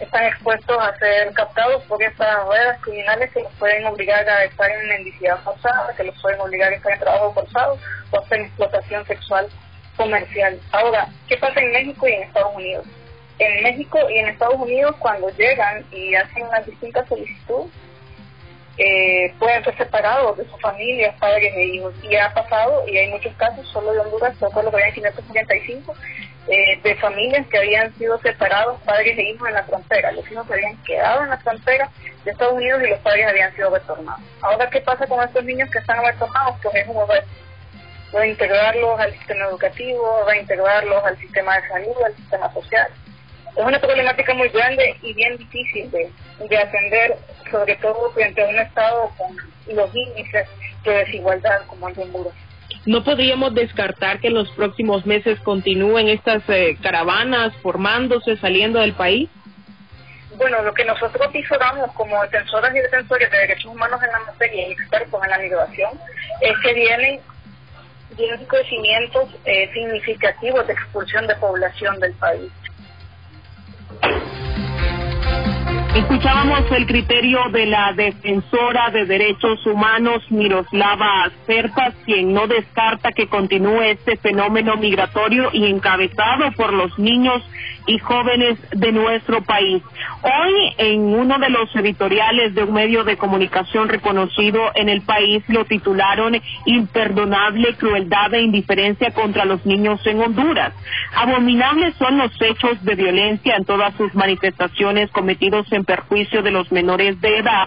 están expuestos a ser captados por estas ruedas criminales que los pueden obligar a estar en mendicidad forzada, que los pueden obligar a estar en trabajo forzado o en explotación sexual comercial. Ahora, ¿qué pasa en México y en Estados Unidos? En México y en Estados Unidos, cuando llegan y hacen una distinta solicitud, eh, pueden ser separados de sus familias, padres e hijos. Y ha pasado, y hay muchos casos, solo de Honduras, solo lo que había en 545, eh, de familias que habían sido separados, padres e hijos en la frontera. Los hijos se habían quedado en la frontera de Estados Unidos y los padres habían sido retornados. Ahora, ¿qué pasa con estos niños que están retornados? Pues es un reintegrarlos al sistema educativo, reintegrarlos al sistema de salud, al sistema social. Es una problemática muy grande y bien difícil de, de atender, sobre todo frente a un Estado con los índices de desigualdad como el de Honduras. ¿No podríamos descartar que en los próximos meses continúen estas eh, caravanas formándose, saliendo del país? Bueno, lo que nosotros visoramos como defensoras y defensores de derechos humanos en la materia y expertos en la migración es que vienen, vienen crecimientos eh, significativos de expulsión de población del país. Escuchábamos el criterio de la defensora de derechos humanos Miroslava Cerpas, quien no descarta que continúe este fenómeno migratorio y encabezado por los niños y jóvenes de nuestro país. Hoy, en uno de los editoriales de un medio de comunicación reconocido en el país, lo titularon Imperdonable crueldad e indiferencia contra los niños en Honduras. Abominables son los hechos de violencia en todas sus manifestaciones cometidos en perjuicio de los menores de edad,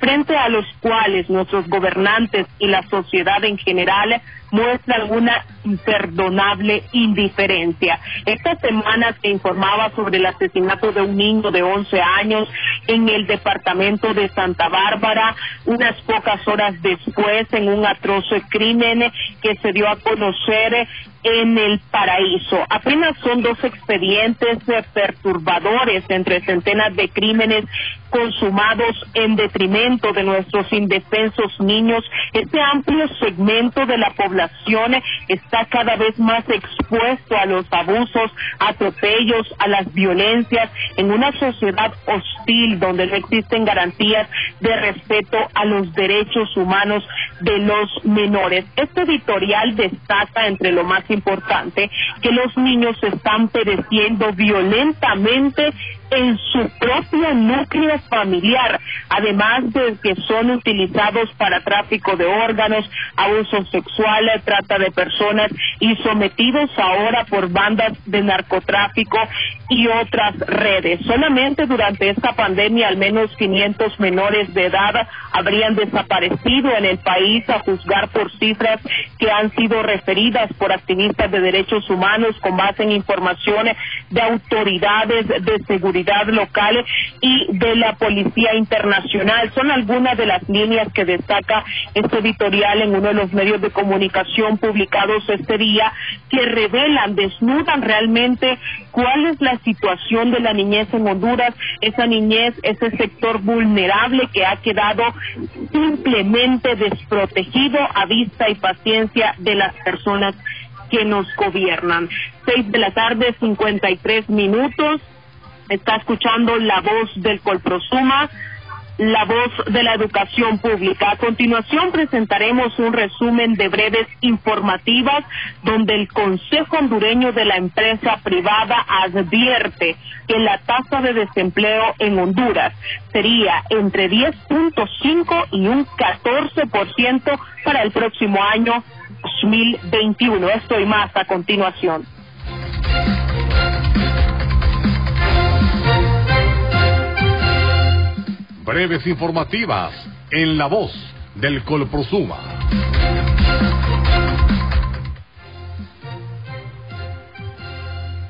frente a los cuales nuestros gobernantes y la sociedad en general muestran una imperdonable indiferencia. Esta semana se informaba sobre el asesinato de un niño de 11 años en el departamento de Santa Bárbara, unas pocas horas después en un atroz crimen que se dio a conocer en el paraíso. Apenas son dos expedientes perturbadores entre centenas de crímenes consumados en detrimento de nuestros indefensos niños. Este amplio segmento de la población está cada vez más expuesto a los abusos, atropellos, a las violencias en una sociedad hostil donde no existen garantías de respeto a los derechos humanos de los menores. Este editorial destaca entre lo más importante que los niños están pereciendo violentamente en su propio núcleo familiar, además de que son utilizados para tráfico de órganos, abuso sexual, trata de personas y sometidos ahora por bandas de narcotráfico y otras redes. Solamente durante esta pandemia al menos 500 menores de edad habrían desaparecido en el país a juzgar por cifras que han sido referidas por activistas de derechos humanos con base en informaciones de autoridades de seguridad locales y de la Policía Internacional. Son algunas de las líneas que destaca este editorial en uno de los medios de comunicación publicados este día que revelan, desnudan realmente cuál es la situación de la niñez en Honduras, esa niñez, ese sector vulnerable que ha quedado simplemente desprotegido a vista y paciencia de las personas que nos gobiernan. Seis de la tarde, cincuenta y tres minutos. Está escuchando la voz del Colprosuma la voz de la educación pública. A continuación presentaremos un resumen de breves informativas donde el Consejo Hondureño de la Empresa Privada advierte que la tasa de desempleo en Honduras sería entre 10.5 y un 14% para el próximo año 2021. Esto y más a continuación. Breves informativas en la voz del Colprosuma.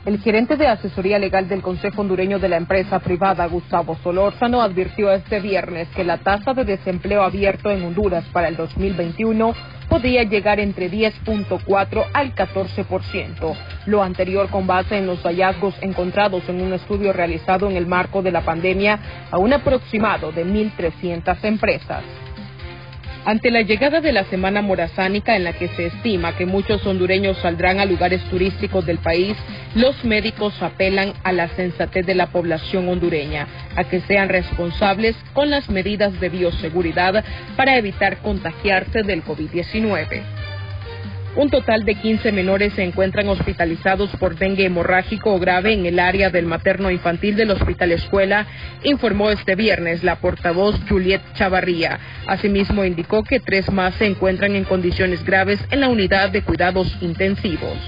El gerente de asesoría legal del Consejo Hondureño de la empresa privada, Gustavo Solórzano, advirtió este viernes que la tasa de desempleo abierto en Honduras para el 2021 podría llegar entre 10.4 al 14%, lo anterior con base en los hallazgos encontrados en un estudio realizado en el marco de la pandemia a un aproximado de 1.300 empresas. Ante la llegada de la Semana Morazánica en la que se estima que muchos hondureños saldrán a lugares turísticos del país, los médicos apelan a la sensatez de la población hondureña, a que sean responsables con las medidas de bioseguridad para evitar contagiarse del COVID-19. Un total de 15 menores se encuentran hospitalizados por dengue hemorrágico grave en el área del materno infantil del Hospital Escuela, informó este viernes la portavoz Juliet Chavarría. Asimismo, indicó que tres más se encuentran en condiciones graves en la unidad de cuidados intensivos.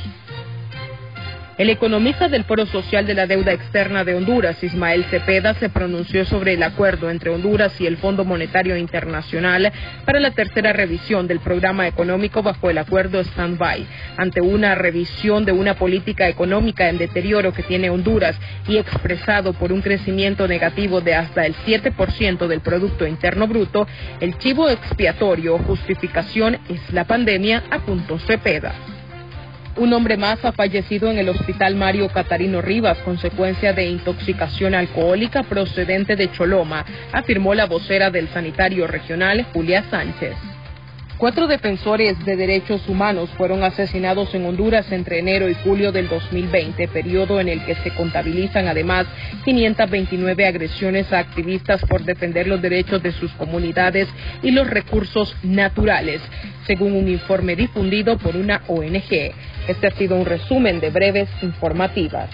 El economista del Foro Social de la Deuda Externa de Honduras, Ismael Cepeda, se pronunció sobre el acuerdo entre Honduras y el Fondo Monetario Internacional para la tercera revisión del programa económico bajo el acuerdo Standby. Ante una revisión de una política económica en deterioro que tiene Honduras y expresado por un crecimiento negativo de hasta el 7% del Producto Interno Bruto, el chivo expiatorio o justificación es la pandemia, apuntó Cepeda. Un hombre más ha fallecido en el hospital Mario Catarino Rivas, consecuencia de intoxicación alcohólica procedente de Choloma, afirmó la vocera del sanitario regional, Julia Sánchez. Cuatro defensores de derechos humanos fueron asesinados en Honduras entre enero y julio del 2020, periodo en el que se contabilizan además 529 agresiones a activistas por defender los derechos de sus comunidades y los recursos naturales, según un informe difundido por una ONG. Este ha sido un resumen de breves informativas.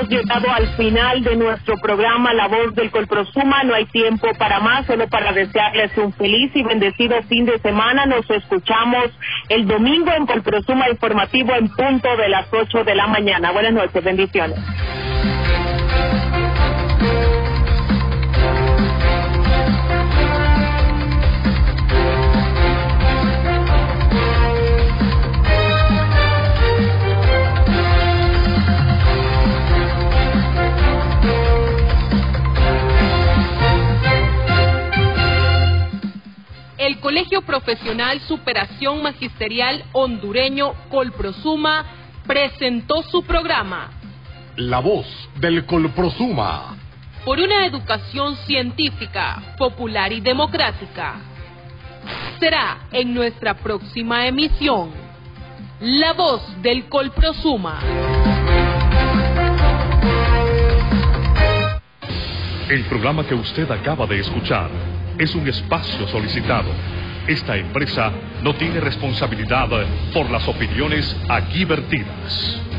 Hemos llegado al final de nuestro programa La Voz del Colprosuma. No hay tiempo para más, solo para desearles un feliz y bendecido fin de semana. Nos escuchamos el domingo en Colprosuma Informativo en punto de las 8 de la mañana. Buenas noches, bendiciones. El Colegio Profesional Superación Magisterial Hondureño Colprosuma presentó su programa. La voz del Colprosuma. Por una educación científica, popular y democrática. Será en nuestra próxima emisión. La voz del Colprosuma. El programa que usted acaba de escuchar es un espacio solicitado. Esta empresa no tiene responsabilidad por las opiniones aquí vertidas.